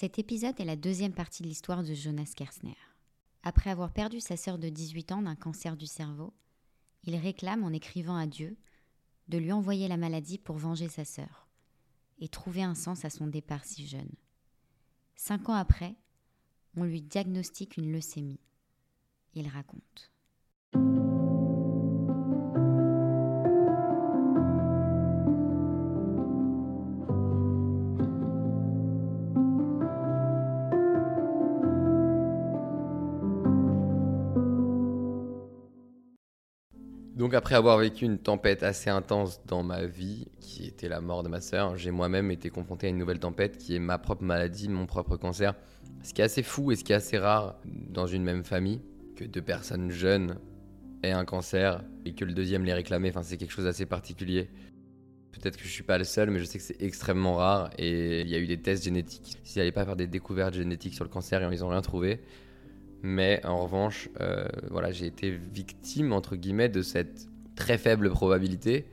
Cet épisode est la deuxième partie de l'histoire de Jonas Kersner. Après avoir perdu sa sœur de 18 ans d'un cancer du cerveau, il réclame en écrivant à Dieu de lui envoyer la maladie pour venger sa sœur et trouver un sens à son départ si jeune. Cinq ans après, on lui diagnostique une leucémie. Il raconte. Donc après avoir vécu une tempête assez intense dans ma vie, qui était la mort de ma sœur, j'ai moi-même été confronté à une nouvelle tempête qui est ma propre maladie, mon propre cancer. Ce qui est assez fou et ce qui est assez rare dans une même famille, que deux personnes jeunes aient un cancer et que le deuxième les réclamait, enfin c'est quelque chose d'assez particulier. Peut-être que je suis pas le seul, mais je sais que c'est extrêmement rare et il y a eu des tests génétiques. S'ils n'allaient pas faire des découvertes génétiques sur le cancer, ils n'ont rien trouvé. Mais en revanche, euh, voilà, j'ai été victime, entre guillemets, de cette très faible probabilité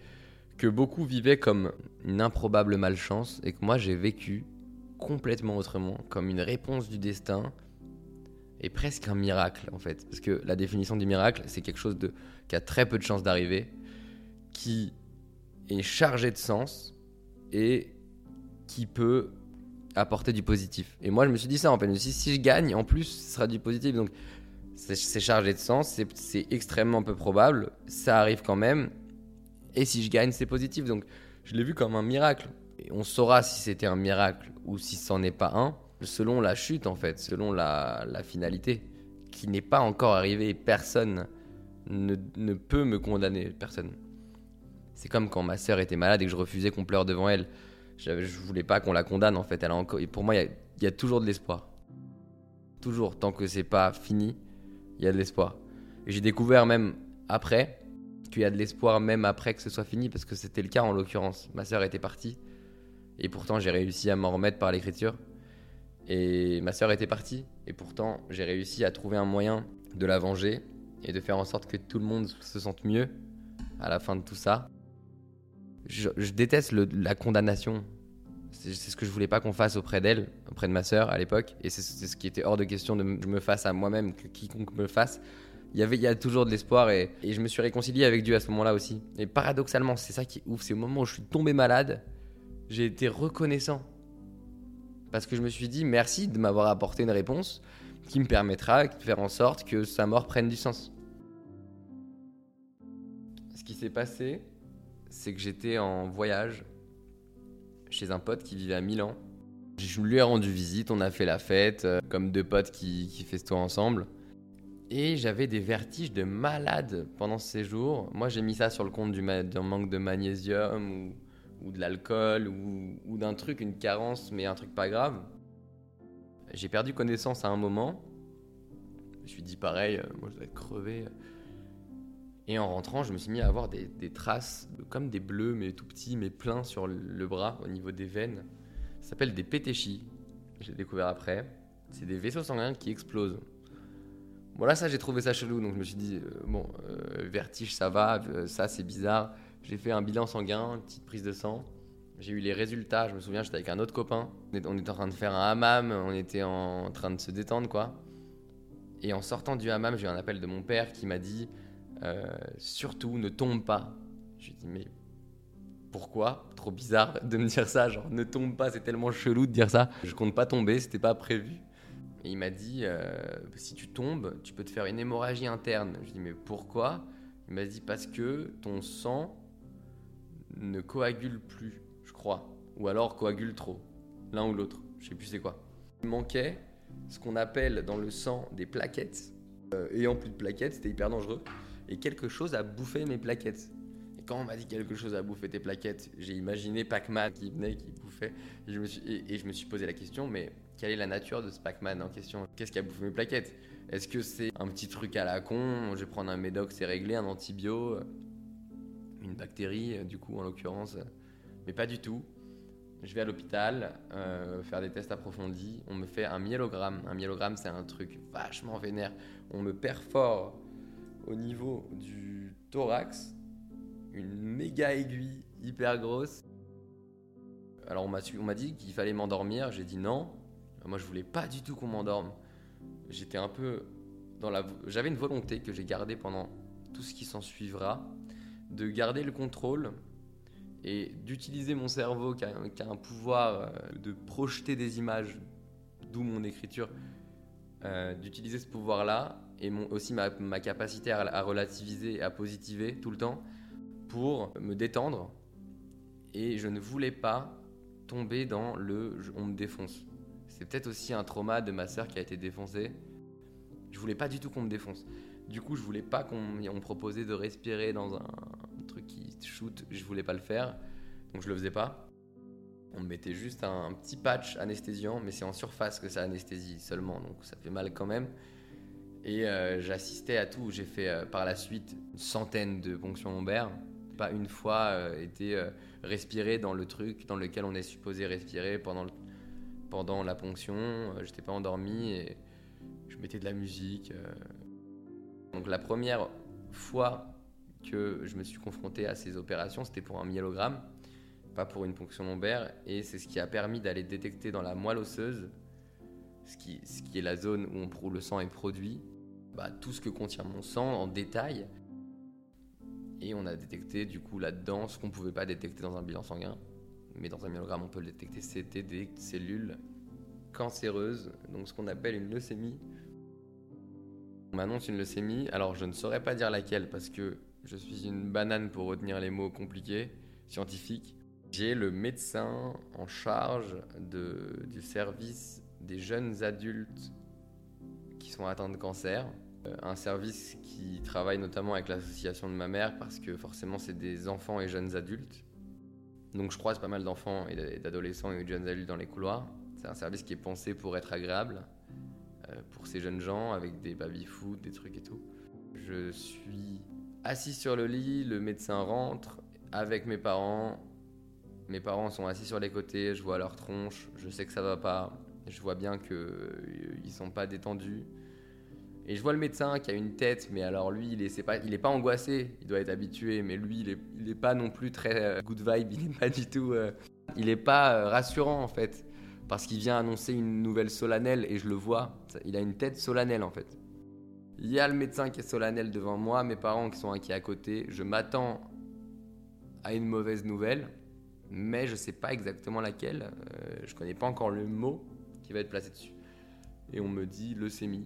que beaucoup vivaient comme une improbable malchance et que moi j'ai vécu complètement autrement, comme une réponse du destin et presque un miracle en fait. Parce que la définition du miracle, c'est quelque chose qui a très peu de chances d'arriver, qui est chargé de sens et qui peut apporter du positif. Et moi, je me suis dit ça en fait. Si, si je gagne, en plus, ce sera du positif. Donc, c'est chargé de sens, c'est extrêmement peu probable. Ça arrive quand même. Et si je gagne, c'est positif. Donc, je l'ai vu comme un miracle. On saura si c'était un miracle ou si c'en est pas un, selon la chute en fait, selon la, finalité, qui n'est pas encore arrivée. Personne ne, peut me condamner. Personne. C'est comme quand ma sœur était malade et que je refusais qu'on pleure devant elle. Je voulais pas qu'on la condamne en fait. Elle a encore, et pour moi, il y, y, a toujours de l'espoir. Toujours, tant que c'est pas fini, il y a de l'espoir. Et j'ai découvert même après qu'il y a de l'espoir même après que ce soit fini, parce que c'était le cas en l'occurrence. Ma sœur était partie, et pourtant j'ai réussi à m'en remettre par l'écriture. Et ma sœur était partie, et pourtant j'ai réussi à trouver un moyen de la venger et de faire en sorte que tout le monde se sente mieux à la fin de tout ça je, déteste la condamnation. C'est ce que je voulais pas qu'on fasse auprès d'elle, auprès de ma sœur à l'époque. Et c'est ce qui était hors de question de me fasse à moi-même, que quiconque me fasse. Il y, avait, il y a toujours de l'espoir et, et, je me suis réconcilié avec Dieu à ce moment-là aussi. Et paradoxalement, c'est ça qui est ouf, c'est au moment où je suis tombé malade, j'ai été reconnaissant. Parce que je me suis dit merci de m'avoir apporté une réponse qui me permettra de faire en sorte que sa mort prenne du sens. Ce qui s'est passé, c'est que j'étais en voyage chez un pote qui vivait à Milan. Je lui ai rendu visite, on a fait la fête, euh, comme deux potes qui, qui festoient ensemble. Et j'avais des vertiges de malade pendant ce séjour. Moi, j'ai mis ça sur le compte du, d'un manque de magnésium ou, de l'alcool ou, ou d'un truc, une carence, mais un truc pas grave. J'ai perdu connaissance à un moment. Je me suis dit pareil, euh, moi je dois être crevé. Et en rentrant, je me suis mis à avoir des, traces, comme des bleus, mais tout petits, mais pleins sur le bras, au niveau des veines. Ça s'appelle des pétéchis. J'ai découvert après. C'est des vaisseaux sanguins qui explosent. Voilà, ça, j'ai trouvé ça chelou. Donc, je me suis dit, euh, bon, euh, vertige, ça va. Euh, ça, c'est bizarre. J'ai fait un bilan sanguin, une petite prise de sang. J'ai eu les résultats. Je me souviens, j'étais avec un autre copain. On était en train de faire un hammam. On était en train de se détendre, quoi. Et en sortant du hammam, j'ai eu un appel de mon père qui m'a dit euh, surtout, ne tombe pas. Je lui dis, mais pourquoi? Trop bizarre de me dire ça, genre ne tombe pas, c'est tellement chelou de dire ça. Je compte pas tomber, c'était pas prévu. Et il m'a dit, euh, si tu tombes, tu peux te faire une hémorragie interne. Je lui dis, mais pourquoi? Il m'a dit, parce que ton sang ne coagule plus, je crois. Ou alors coagule trop, l'un ou l'autre. Je sais plus c'est quoi. Il manquait ce qu'on appelle dans le sang des plaquettes. Euh, ayant plus de plaquettes, c'était hyper dangereux et quelque chose a bouffé mes plaquettes. Et quand on m'a dit quelque chose a bouffé tes plaquettes, j'ai imaginé Pac-Man qui venait, qui bouffait. Et je, me suis, posé la question, mais quelle est la nature de ce Pac-Man en question? Qu'est-ce qui a bouffé mes plaquettes? Est-ce que c'est un petit truc à la con? Je vais prendre un médoc, c'est réglé, un antibio, une bactérie, du coup, en l'occurrence. Mais pas du tout. Je vais à l'hôpital euh, faire des tests approfondis. On me fait un myélogramme. Un myélogramme, c'est un truc vachement vénère. On me perfore au niveau du thorax, une méga aiguille hyper grosse. Alors on m'a dit qu'il fallait m'endormir, j'ai dit non. Moi, je voulais pas du tout qu'on m'endorme. J'étais un peu dans la. J'avais une volonté que j'ai gardée pendant tout ce qui s'en suivra, de garder le contrôle et d'utiliser mon cerveau qui a, un pouvoir euh, de projeter des images, d'où mon écriture, euh, d'utiliser ce pouvoir-là et aussi ma, capacité à, à, relativiser, à positiver tout le temps pour me détendre. Et je ne voulais pas tomber dans le on me défonce. C'est peut-être aussi un trauma de ma sœur qui a été défoncée. Je voulais pas du tout qu'on me défonce. Du coup, je voulais pas qu'on me proposait de respirer dans un truc qui shoot. Je voulais pas le faire, donc je le faisais pas. On me mettait juste un, petit patch anesthésiant, mais c'est en surface que ça anesthésie seulement, donc ça fait mal quand même. Et euh, j'assistais à tout. J'ai fait euh, par la suite une centaine de ponctions lombaires. Pas une fois euh, été respirer dans le truc dans lequel on est supposé respirer pendant, pendant la ponction. J'étais pas endormi et je mettais de la musique. Donc la première fois que je me suis confronté à ces opérations, c'était pour un myélogramme, pas pour une ponction lombaire, et c'est ce qui a permis d'aller détecter dans la moelle osseuse, ce qui, est la zone où, le sang est produit, bah, tout ce que contient mon sang en détail. Et on a détecté du coup là-dedans ce qu'on ne pouvait pas détecter dans un bilan sanguin, mais dans un myélogramme on peut le détecter, c'était des cellules cancéreuses, donc ce qu'on appelle une leucémie. On m'annonce une leucémie, alors je ne saurais pas dire laquelle parce que je suis une banane pour retenir les mots compliqués, scientifiques. J'ai le médecin en charge du service des jeunes adultes qui sont atteints de cancer. Euh, un service qui travaille notamment avec l'association de ma mère parce que forcément c'est des enfants et jeunes adultes. Donc je croise pas mal d'enfants et d'adolescents et de jeunes adultes dans les couloirs. C'est un service qui est pensé pour être agréable euh, pour ces jeunes gens avec des baby-foot, des trucs et tout. Je suis assis sur le lit, le médecin rentre avec mes parents. Mes parents sont assis sur les côtés, je vois leur tronche, je sais que ça va pas, je vois bien qu'ils euh, sont pas détendus. Et je vois le médecin qui a une tête, mais alors lui, il est, pas, angoissé, il doit être habitué, mais lui, il est, pas non plus très euh, good vibe, il est pas du tout. Euh, il est pas rassurant en fait, parce qu'il vient annoncer une nouvelle solennelle et je le vois, il a une tête solennelle en fait. Il y a le médecin qui est solennel devant moi, mes parents qui sont inquiets à côté. Je m'attends à une mauvaise nouvelle, mais je ne sais pas exactement laquelle. Euh, je ne connais pas encore le mot qui va être placé dessus. Et on me dit leucémie.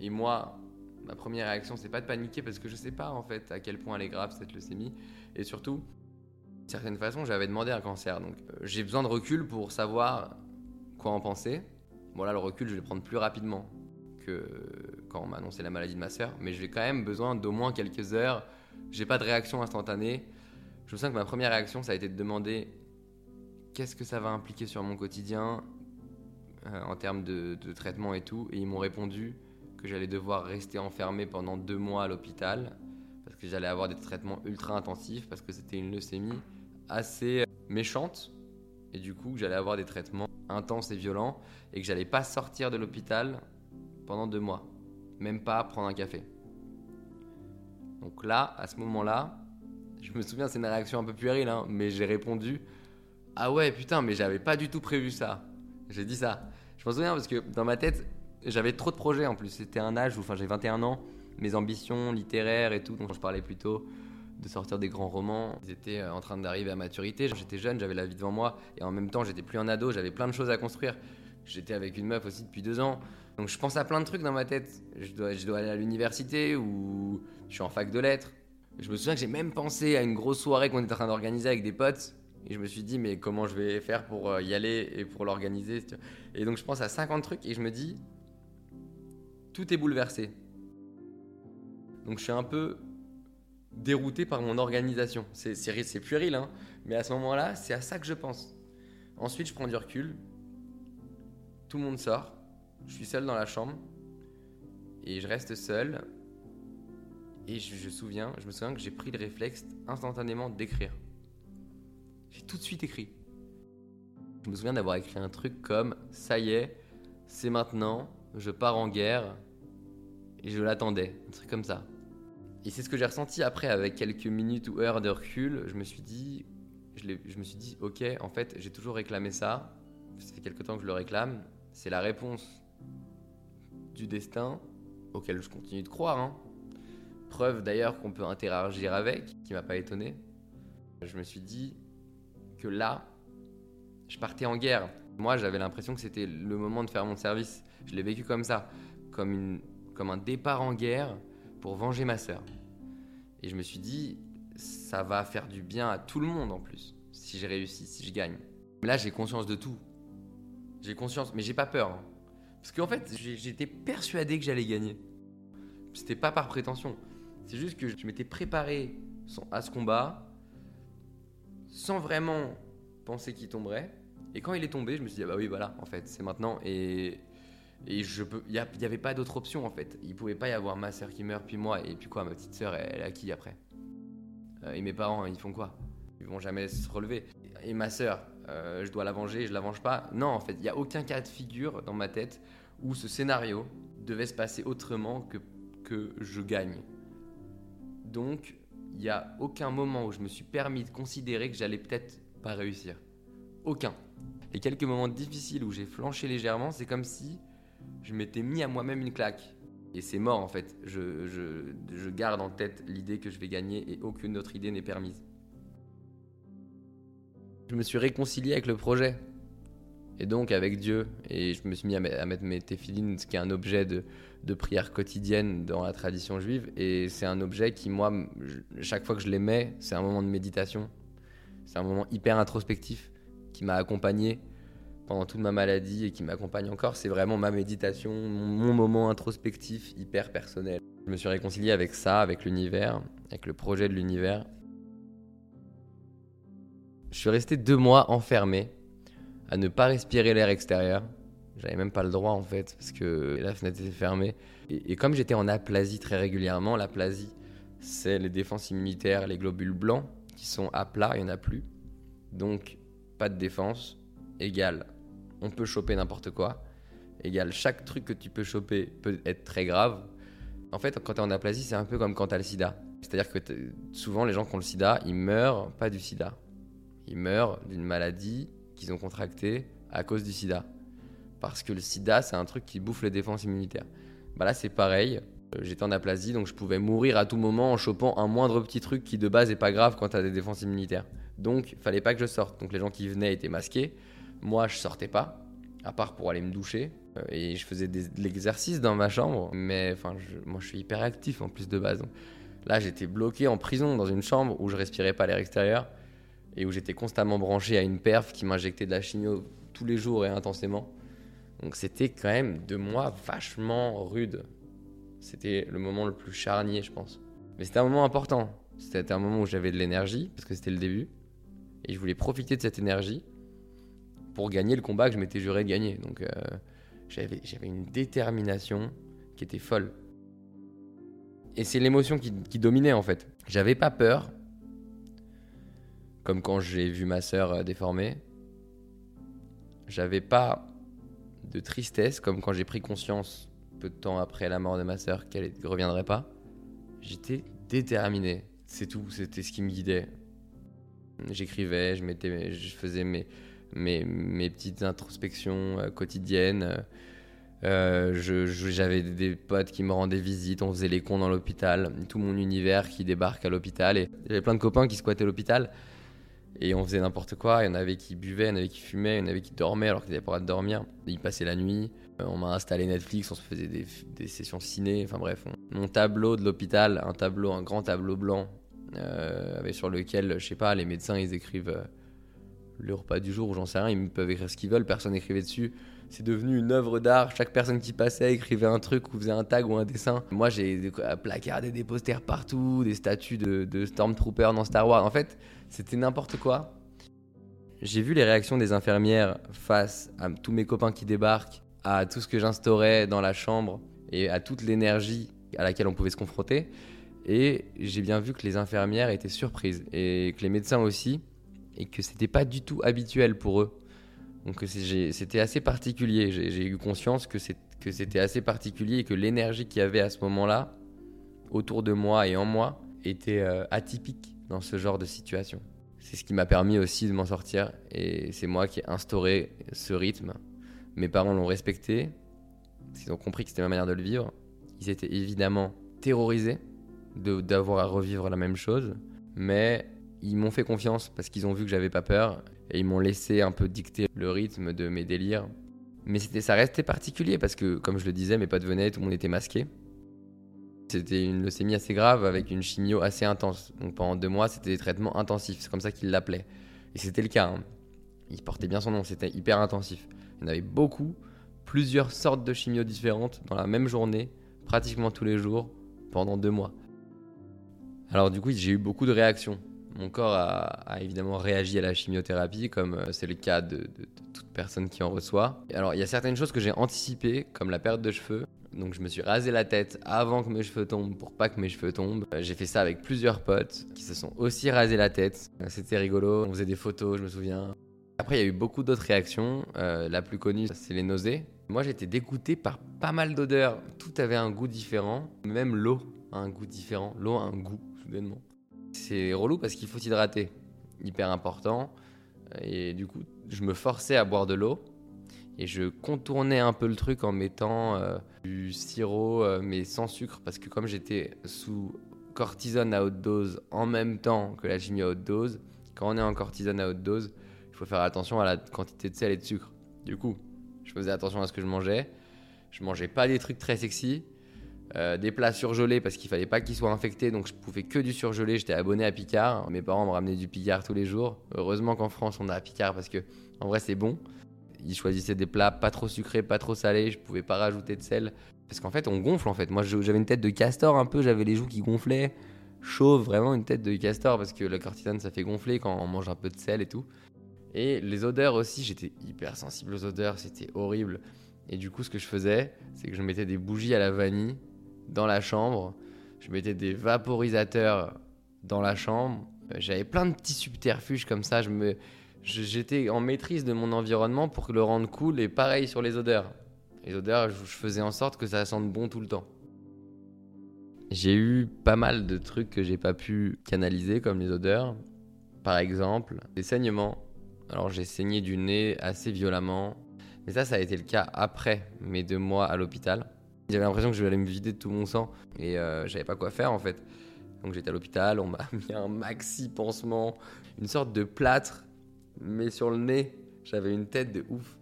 Et moi, ma première réaction, c'est pas de paniquer parce que je sais pas en fait à quel point elle est grave cette leucémie. Et surtout, d'une certaine façon, j'avais demandé un cancer. Donc euh, j'ai besoin de recul pour savoir quoi en penser. Bon là, le recul, je vais le prendre plus rapidement quand on m'a annoncé la maladie de ma sœur, mais j'ai quand même besoin d'au moins quelques heures. J'ai pas de réaction instantanée. Je me sens que ma première réaction, ça a été de demander qu'est-ce que ça va impliquer sur mon quotidien? Euh, en termes de, traitement et tout. Et ils m'ont répondu que j'allais devoir rester enfermé pendant deux mois à l'hôpital parce que j'allais avoir des traitements ultra intensifs parce que c'était une leucémie assez méchante et du coup j'allais avoir des traitements intenses et violents et que j'allais pas sortir de l'hôpital pendant deux mois. Même pas prendre un café. Donc là, à ce moment-là, je me souviens, c'est une réaction un peu puérile, hein, mais j'ai répondu Ah ouais, putain, mais j'avais pas du tout prévu ça. J'ai dit ça. Je me souviens parce que dans ma tête, j'avais trop de projets en plus. C'était un âge où, enfin, j'ai 21 ans, mes ambitions littéraires et tout, donc je parlais plutôt de sortir des grands romans. Ils étaient euh, en train d'arriver à maturité. J'étais jeune, j'avais la vie devant moi, et en même temps, j'étais plus un ado, j'avais plein de choses à construire. J'étais avec une meuf aussi depuis deux ans. Donc je pense à plein de trucs dans ma tête. Je dois, je dois aller à l'université ou je suis en fac de lettres. Je me souviens que j'ai même pensé à une grosse soirée qu'on était en train d'organiser avec des potes. Et je me suis dit, mais comment je vais faire pour euh, y aller et pour l'organiser Et donc je pense à 50 trucs et je me dis, tout est bouleversé. Donc je suis un peu dérouté par mon organisation. C'est puéril, hein mais à ce moment-là, c'est à ça que je pense. Ensuite, je prends du recul tout le monde sort. Je suis seul dans la chambre. Et je reste seul. Et je, souviens, je me souviens que j'ai pris le réflexe instantanément d'écrire. J'ai tout de suite écrit. Je me souviens d'avoir écrit un truc comme Ça y est, c'est maintenant, je pars en guerre. Et je l'attendais. Un truc comme ça. Et c'est ce que j'ai ressenti après, avec quelques minutes ou heures de recul. Je me suis dit, je, me suis dit, ok, en fait, j'ai toujours réclamé ça. Ça fait quelque temps que je le réclame c'est la réponse du destin auquel je continue de croire. hein. Preuve d'ailleurs qu'on peut interagir avec, qui m'a pas étonné. Je me suis dit que là, je partais en guerre. Moi, j'avais l'impression que c'était le moment de faire mon service. Je l'ai vécu comme ça, comme, un départ en guerre pour venger ma sœur. Et je me suis dit, ça va faire du bien à tout le monde en plus, si j'ai réussi, si je gagne. Là, j'ai conscience de tout. J'ai conscience, mais j'ai pas peur. hein. Parce qu'en fait, j'étais persuadé que j'allais gagner. C'était pas par prétention. C'est juste que je m'étais préparé à ce combat sans vraiment penser qu'il tomberait. Et quand il est tombé, je me suis dit, ah bah oui, voilà, en fait, c'est maintenant. Et, et je peux, il n'y avait pas d'autre option, en fait. Il pouvait pas y avoir ma sœur qui meurt, puis moi, et puis quoi, ma petite sœur, elle, elle a qui après? Euh, Et mes parents, ils font quoi? Ils vont jamais se relever. Et ma sœur, euh, je dois la venger, je la venge pas? Non, en fait, il n'y a aucun cas de figure dans ma tête où ce scénario devait se passer autrement que, que je gagne. Donc, il n'y a aucun moment où je me suis permis de considérer que j'allais peut-être pas réussir. Aucun. Les quelques moments difficiles où j'ai flanché légèrement, c'est comme si je m'étais mis à moi-même une claque. Et c'est mort en fait. Je, je- je garde en tête l'idée que je vais gagner et aucune autre idée n'est permise. Je me suis réconcilié avec le projet. Et donc avec Dieu. Et je me suis mis à, me- à mettre mes téphilines, ce qui est un objet de, prière quotidienne dans la tradition juive. Et c'est un objet qui, moi, chaque fois que je les mets, c'est un moment de méditation. C'est un moment hyper introspectif qui m'a accompagné pendant toute ma maladie et qui m'accompagne encore. C'est vraiment ma méditation, mon moment introspectif hyper personnel. Je me suis réconcilié avec ça, avec l'univers, avec le projet de l'univers. Je suis resté deux mois enfermé à ne pas respirer l'air extérieur. J'avais même pas le droit en fait, parce que la fenêtre était fermée. Et, comme j'étais en aplasie très régulièrement, l'aplasie, c'est les défenses immunitaires, les globules blancs qui sont à plat, il n'y en a plus. Donc, pas de défense, égale, on peut choper n'importe quoi, égale, chaque truc que tu peux choper peut être très grave. En fait, quand tu es en aplasie, c'est un peu comme quand tu as le sida. C'est-à-dire que souvent, les gens qui ont le sida, ils meurent pas du sida. Ils meurent d'une maladie qu'ils ont contractée à cause du sida. Parce que le sida, c'est un truc qui bouffe les défenses immunitaires. Bah là, c'est pareil. Euh, J'étais en aplasie, donc je pouvais mourir à tout moment en chopant un moindre petit truc qui de base est pas grave quand tu as des défenses immunitaires. Donc, fallait pas que je sorte. Donc, les gens qui venaient étaient masqués. Moi, je sortais pas, à part pour aller me doucher. Euh, Et je faisais de l'exercice dans ma chambre. Mais enfin, moi, je suis hyper actif en plus de base. Là, j'étais bloqué en prison dans une chambre où je respirais pas l'air extérieur et où j'étais constamment branché à une perf qui m'injectait de la chimio tous les jours et intensément. Donc, c'était quand même deux mois vachement rudes. C'était le moment le plus charnier, je pense. Mais c'était un moment important. C'était un moment où j'avais de l'énergie, parce que c'était le début. Et je voulais profiter de cette énergie pour gagner le combat que je m'étais juré de gagner. Donc euh, j'avais une détermination qui était folle. Et c'est l'émotion qui, qui dominait en fait. J'avais pas peur, comme quand j'ai vu ma sœur euh, déformée. J'avais pas de tristesse, comme quand j'ai pris conscience peu de temps après la mort de ma sœur qu'elle ne reviendrait pas. J'étais déterminé. C'est tout, c'était ce qui me guidait. J'écrivais, je, je faisais mes, mes, petites introspections euh, quotidiennes. Euh, J'avais des potes qui me rendaient visite, on faisait les cons dans l'hôpital, tout mon univers qui débarque à l'hôpital. Et j'avais plein de copains qui squattaient l'hôpital et on faisait n'importe quoi. Il y en avait qui buvaient, il y en avait qui fumaient, il y en avait qui dormaient alors qu'ils n'avaient pas le droit de dormir. Ils passaient la nuit. Euh, On m'a installé Netflix, on se faisait des, sessions ciné. Enfin bref, on- mon tableau de l'hôpital, un tableau, un grand tableau blanc, euh, sur lequel, je sais pas, les médecins ils écrivent euh, le repas du jour ou j'en sais rien, ils peuvent écrire ce qu'ils veulent, personne n'écrivait dessus. C'est devenu une œuvre d'art, chaque personne qui passait écrivait un truc ou faisait un tag ou un dessin. Moi j'ai placardé des posters partout, des statues de, de Stormtroopers dans Star Wars. En fait, c'était n'importe quoi. J'ai vu les réactions des infirmières face à tous mes copains qui débarquent, à tout ce que j'instaurais dans la chambre et à toute l'énergie à laquelle on pouvait se confronter. Et j'ai bien vu que les infirmières étaient surprises et que les médecins aussi, et que c'était pas du tout habituel pour eux. Donc c'était assez particulier. J'ai eu conscience que c'était assez particulier et que l'énergie qu'il y avait à ce moment-là, autour de moi et en moi, était euh, atypique dans ce genre de situation. C'est ce qui m'a permis aussi de m'en sortir et c'est moi qui ai instauré ce rythme, Mes parents l'ont respecté, qu'ils ont compris que c'était ma manière de le vivre. Ils étaient évidemment terrorisés d'avoir à revivre la même chose, mais ils m'ont fait confiance parce qu'ils ont vu que j'avais pas peur et ils m'ont laissé un peu dicter le rythme de mes délires. Mais c'était, ça restait particulier parce que, comme je le disais, mes potes venaient, tout le monde était masqué. C'était une leucémie assez grave avec une chimio assez intense. Donc pendant deux mois, c'était des traitements intensifs. C'est comme ça qu'ils l'appelaient. Et c'était le cas. Hein. Il portait bien son nom. C'était hyper intensif. Il y en avait beaucoup, plusieurs sortes de chimio différentes dans la même journée, pratiquement tous les jours, pendant deux mois. Alors du coup, j'ai eu beaucoup de réactions. Mon corps a, évidemment réagi à la chimiothérapie, comme euh, c'est le cas de, toute personne qui en reçoit. Alors il y a certaines choses que j'ai anticipées, comme la perte de cheveux. Donc je me suis rasé la tête avant que mes cheveux tombent pour pas que mes cheveux tombent. Euh, j'ai fait ça avec plusieurs potes qui se sont aussi rasé la tête. Euh, c'était rigolo, on faisait des photos, je me souviens. Après, il y a eu beaucoup d'autres réactions. La plus connue, c'est les nausées. Moi, j'étais dégoûté par pas mal d'odeurs. Tout avait un goût différent. Même l'eau a un goût différent. L'eau a un goût, soudainement. C'est relou parce qu'il faut s'hydrater. Hyper important. Et du coup, je me forçais à boire de l'eau. Et je contournais un peu le truc en mettant euh, du sirop, euh, mais sans sucre, parce que comme j'étais sous cortisone à haute dose en même temps que la chimie à haute dose, quand on est en cortisone à haute dose, il faut faire attention à la quantité de sel et de sucre. Du coup, je faisais attention à ce que je mangeais. Je mangeais pas des trucs très sexy. Euh, des plats surgelés parce qu'il fallait pas qu'ils soient infectés, donc je pouvais que du surgelé. J'étais abonné à Picard. Mes parents me ramenaient du Picard tous les jours. Heureusement qu'en France on a Picard parce que en vrai c'est bon ils choisissaient des plats pas trop sucrés, pas trop salés. Je pouvais pas rajouter de sel. Parce qu'en fait, on gonfle en fait. Moi, j'avais une tête de castor un peu, j'avais les joues qui gonflaient. Chauve, vraiment une tête de castor parce que le cortisone ça fait gonfler quand on mange un peu de sel et tout. Et les odeurs aussi, j'étais hyper sensible aux odeurs, c'était horrible. Et du coup, ce que je faisais, c'est que je mettais des bougies à la vanille dans la chambre. Je mettais des vaporisateurs dans la chambre. J'avais plein de petits subterfuges comme ça. Je me, j'étais en maîtrise de mon environnement pour le rendre cool et pareil sur les odeurs. Les odeurs, je faisais en sorte que ça sente bon tout le temps. J'ai eu pas mal de trucs que j'ai pas pu canaliser comme les odeurs. Par exemple, des saignements. Alors j'ai saigné du nez assez violemment. Mais ça, ça a été le cas après mes deux mois à l'hôpital. J'avais l'impression que je allais me vider de tout mon sang et euh, j'avais pas quoi faire en fait. Donc j'étais à l'hôpital, on m'a mis un maxi pansement, une sorte de plâtre mais sur le nez, j'avais une tête de ouf.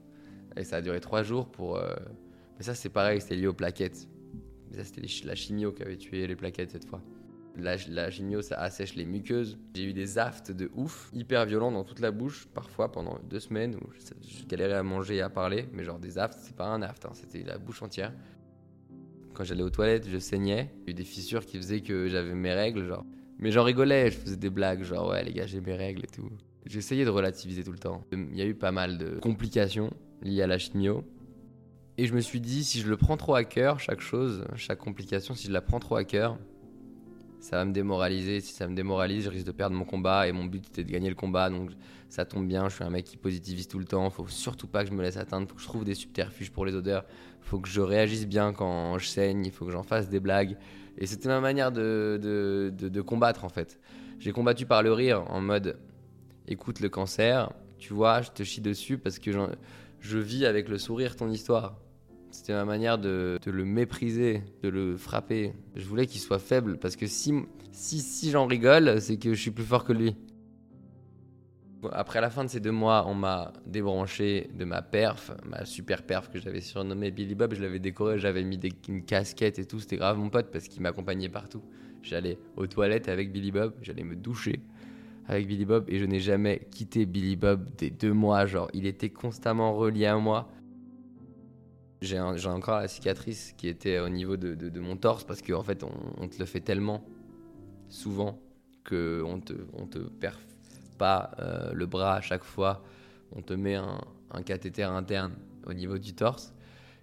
Et ça a duré trois jours pour. Euh, mais ça, c'est pareil, c'était lié aux plaquettes. Mais ça, c'était la chimio qui avait tué les plaquettes cette fois. La, la, chimio, ça assèche les muqueuses. J'ai eu des aftes de ouf, hyper violents dans toute la bouche, parfois pendant deux semaines où je, galérais à manger et à parler. Mais genre des aftes, c'est pas un aft, hein, c'était la bouche entière. Quand j'allais aux toilettes, je saignais. J'ai eu des fissures qui faisaient que j'avais mes règles, genre. Mais j'en rigolais, je faisais des blagues, genre ouais, les gars, j'ai mes règles et tout. J'essayais de relativiser tout le temps. Il y a eu pas mal de complications liées à la chimio. Et je me suis dit, si je le prends trop à cœur, chaque chose, chaque complication, si je la prends trop à cœur, ça va me démoraliser. Si ça me démoralise, je risque de perdre mon combat. Et mon but était de gagner le combat. Donc ça tombe bien, je suis un mec qui positivise tout le temps. Faut surtout pas que je me laisse atteindre. Faut que je trouve des subterfuges pour les odeurs. Faut que je réagisse bien quand je saigne. Il faut que j'en fasse des blagues. Et c'était ma manière de, de, de combattre en fait. J'ai combattu par le rire en mode écoute le cancer, tu vois, je te chie dessus parce que je vis avec le sourire ton histoire. C'était ma manière de, le mépriser, de le frapper. Je voulais qu'il soit faible parce que si, si, si j'en rigole, c'est que je suis plus fort que lui. Après la fin de ces deux mois, on m'a débranché de ma perf, ma super perf que j'avais surnommée Billy Bob. Je l'avais décoré, j'avais mis des, une casquette et tout. C'était grave mon pote parce qu'il m'accompagnait partout. J'allais aux toilettes avec Billy Bob, j'allais me doucher avec Billy Bob et je n'ai jamais quitté Billy Bob des deux mois. Genre, il était constamment relié à moi. J'ai encore la cicatrice qui était au niveau de, mon torse parce qu'en en fait, on, te le fait tellement souvent qu'on te, on te perf pas euh, le bras à chaque fois. On te met un, un cathéter interne au niveau du torse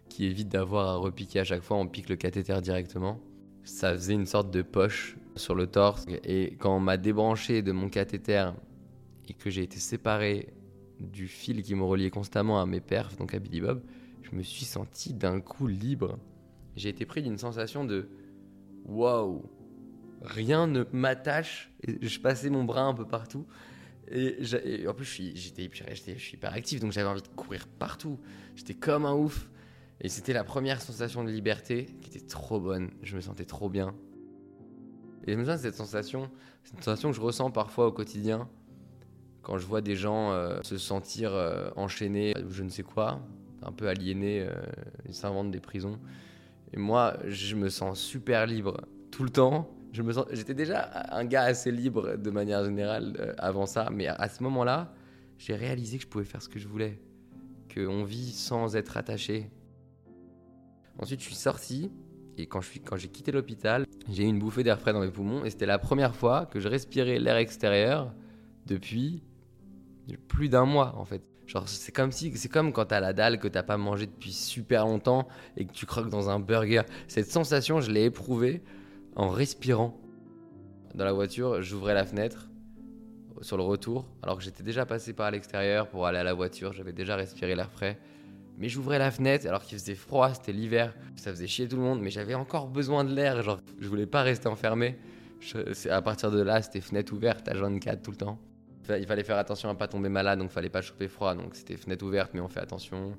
qui évite d'avoir à repiquer à chaque fois. On pique le cathéter directement. Ça faisait une sorte de poche sur le torse. Et quand on m'a débranché de mon cathéter et que j'ai été séparé du fil qui me reliait constamment à mes perfs, donc à Billy Bob, je me suis senti d'un coup libre. J'ai été pris d'une sensation de waouh, rien ne m'attache. Je passais mon bras un peu partout Et, en plus, j'étais je suis hyper actif, donc j'avais envie de courir partout. J'étais comme un ouf. Et c'était la première sensation de liberté qui était trop bonne. Je me sentais trop bien. Et je me de cette sensation, c'est une sensation que je ressens parfois au quotidien quand je vois des gens euh, se sentir euh, enchaînés, je ne sais quoi, un peu aliénés, euh, ils s'inventent des prisons. Et moi, je me sens super libre tout le temps. Je me j'étais déjà un gars assez libre de manière générale avant ça, mais à, ce moment-là, j'ai réalisé que je pouvais faire ce que je voulais, qu'on vit sans être attaché. Ensuite, je suis sorti et quand, quand j'ai quitté l'hôpital, j'ai eu une bouffée d'air frais dans mes poumons et c'était la première fois que je respirais l'air extérieur depuis plus d'un mois en fait. Genre c'est comme si c'est comme quand t'as la dalle que t'as pas mangé depuis super longtemps et que tu croques dans un burger. Cette sensation, je l'ai éprouvée en respirant. Dans la voiture, j'ouvrais la fenêtre sur le retour, alors que j'étais déjà passé par l'extérieur pour aller à la voiture, j'avais déjà respiré l'air frais. Mais j'ouvrais la fenêtre alors qu'il faisait froid, c'était l'hiver, ça faisait chier tout le monde, mais j'avais encore besoin de l'air, genre je voulais pas rester enfermé. À partir de là, c'était fenêtre ouverte à 24 tout le temps. Il fallait faire attention à pas tomber malade, donc fallait pas choper froid, donc c'était fenêtre ouverte, mais on fait attention.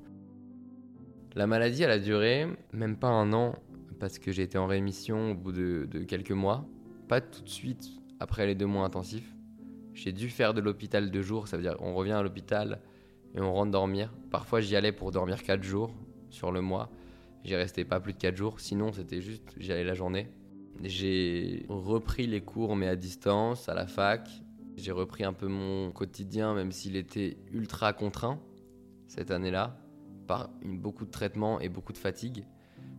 La maladie, elle a duré même pas un an, parce que j'ai été en rémission au bout de, de, quelques mois. Pas tout de suite après les deux mois intensifs. J'ai dû faire de l'hôpital deux jours, ça veut dire on revient à l'hôpital et on rentre dormir. Parfois j'y allais pour dormir quatre jours sur le mois. J'y restais pas plus de quatre jours, sinon c'était juste j'y allais la journée. J'ai repris les cours mais à distance, à la fac, j'ai repris un peu mon quotidien, même s'il était ultra contraint cette année-là, par beaucoup de traitements et beaucoup de fatigue.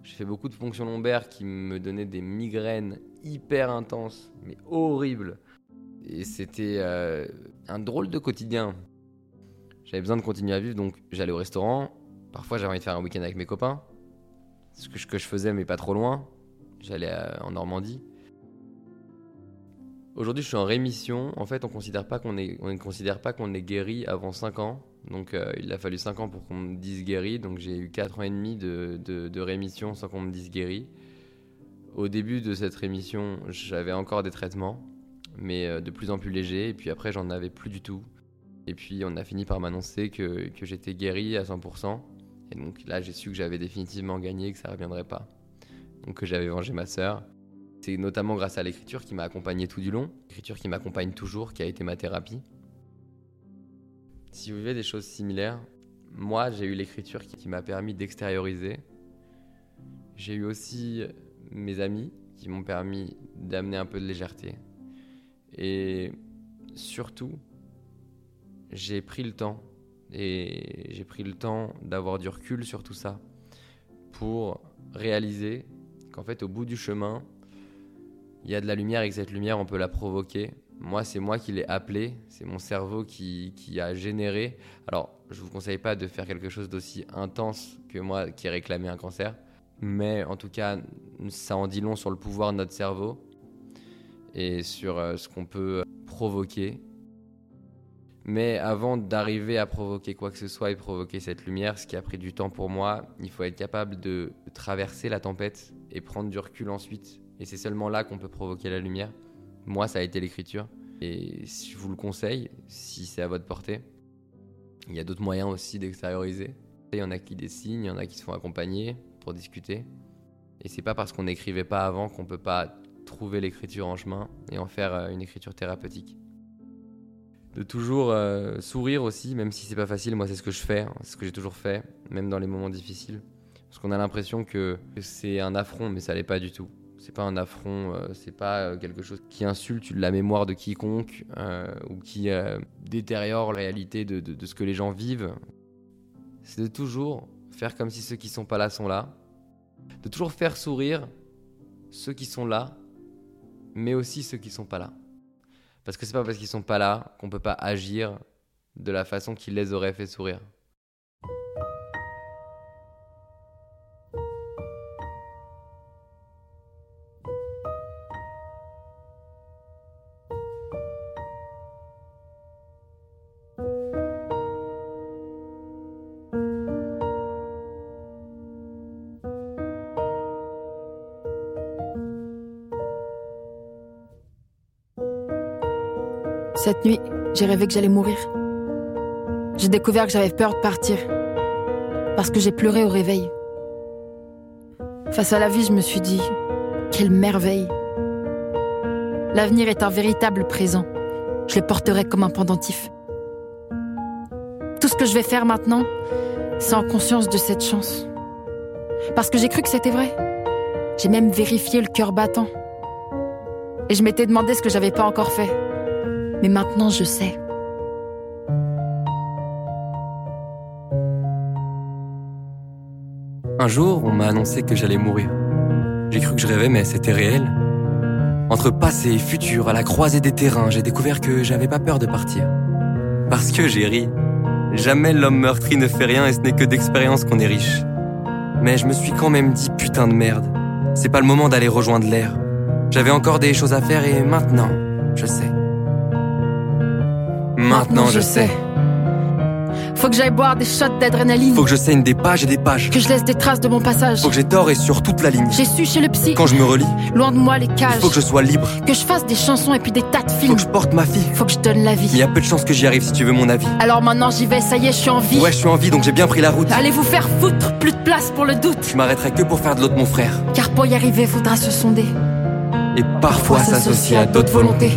J'ai fait beaucoup de fonctions lombaires qui me donnaient des migraines hyper intenses, mais horribles. Et c'était euh, un drôle de quotidien. J'avais besoin de continuer à vivre, donc j'allais au restaurant. Parfois, j'avais envie de faire un week-end avec mes copains. Ce que, je faisais, mais pas trop loin. J'allais euh, en Normandie. Aujourd'hui, je suis en rémission. En fait, on ne considère pas qu'on est guéri avant 5 ans. Donc, euh, il a fallu 5 ans pour qu'on me dise guéri. Donc, j'ai eu 4 ans et demi de, rémission sans qu'on me dise guéri. Au début de cette rémission, j'avais encore des traitements, mais euh, de plus en plus légers. Et puis après, j'en avais plus du tout. Et puis, on a fini par m'annoncer que, que j'étais guéri à 100%. Et donc là, j'ai su que j'avais définitivement gagné, que ça ne reviendrait pas. Donc, que j'avais vengé ma sœur. C'est notamment grâce à l'écriture qui m'a accompagné tout du long, l'écriture qui m'accompagne toujours, qui a été ma thérapie. Si vous vivez des choses similaires, moi j'ai eu l'écriture qui, m'a permis d'extérioriser. J'ai eu aussi mes amis qui m'ont permis d'amener un peu de légèreté. Et surtout, j'ai pris le temps, et j'ai pris le temps d'avoir du recul sur tout ça, pour réaliser qu'en fait au bout du chemin, il y a de la lumière et que cette lumière, on peut la provoquer. Moi, c'est moi qui l'ai appelé, c'est mon cerveau qui, a généré. Alors, je vous conseille pas de faire quelque chose d'aussi intense que moi qui ai réclamé un cancer, mais en tout cas, ça en dit long sur le pouvoir de notre cerveau et sur euh, ce qu'on peut provoquer. Mais avant d'arriver à provoquer quoi que ce soit et provoquer cette lumière, ce qui a pris du temps pour moi, il faut être capable de traverser la tempête et prendre du recul ensuite et c'est seulement là qu'on peut provoquer la lumière. Moi, ça a été l'écriture. Et je vous le conseille, si c'est à votre portée. Il y a d'autres moyens aussi d'extérioriser. Il y en a qui dessinent, il y en a qui se font accompagner pour discuter. Et c'est pas parce qu'on n'écrivait pas avant qu'on peut pas trouver l'écriture en chemin et en faire euh, une écriture thérapeutique. De toujours euh, sourire aussi, même si c'est pas facile. Moi, c'est ce que je fais, hein. c'est ce que j'ai toujours fait, même dans les moments difficiles. Parce qu'on a l'impression que c'est un affront, mais ça l'est pas du tout c'est pas un affront, euh, c'est pas euh, quelque chose qui insulte la mémoire de quiconque euh, ou qui détériore la réalité de, ce que les gens vivent. C'est de toujours faire comme si ceux qui sont pas là sont là, de toujours faire sourire ceux qui sont là, mais aussi ceux qui sont pas là. Parce que c'est pas parce qu'ils sont pas là qu'on peut pas agir de la façon qui les aurait fait sourire. Cette nuit, j'ai rêvé que j'allais mourir. J'ai découvert que j'avais peur de partir. Parce que j'ai pleuré au réveil. Face à la vie, je me suis dit, quelle merveille. L'avenir est un véritable présent. Je le porterai comme un pendentif. Tout ce que je vais faire maintenant, c'est en conscience de cette chance. Parce que j'ai cru que c'était vrai. J'ai même vérifié le cœur battant. Et je m'étais demandé ce que j'avais pas encore fait. Mais maintenant, je sais. Un jour, on m'a annoncé que j'allais mourir. J'ai cru que je rêvais, mais c'était réel. Entre passé et futur, à la croisée des terrains, j'ai découvert que j'avais pas peur de partir. Parce que j'ai ri. Jamais l'homme meurtri ne fait rien et ce n'est que d'expérience qu'on est riche. Mais je me suis quand même dit putain de merde. C'est pas le moment d'aller rejoindre l'air. J'avais encore des choses à faire et maintenant, je sais. Maintenant, je sais. Faut que j'aille boire des shots d'adrénaline. Faut que je saigne des pages et des pages. Que je laisse des traces de mon passage. Faut que j'ai tort et sur toute la ligne. J'ai su chez le psy. Quand je me relis, Loin de moi les cages. faut que je sois libre. Que je fasse des chansons et puis des tas de Faut films. que je porte ma fille. Faut que je donne la Mais vie. y a peu de chances que j'y arrive si tu veux mon avis. Alors maintenant j'y vais, ça y est, je suis en vie. Ouais, je suis en vie donc j'ai bien pris la route. Allez vous faire foutre, plus de place pour le doute. Je m'arrêterai que pour faire de l'autre mon frère. Car pour y arriver, faudra se sonder. Et parfois s'associer à d'autres volontés.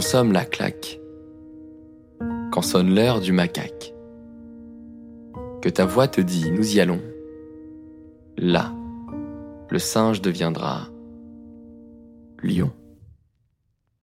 Consommes la claque, quand sonne l'heure du macaque, que ta voix te dit nous y allons, là, le singe deviendra lion.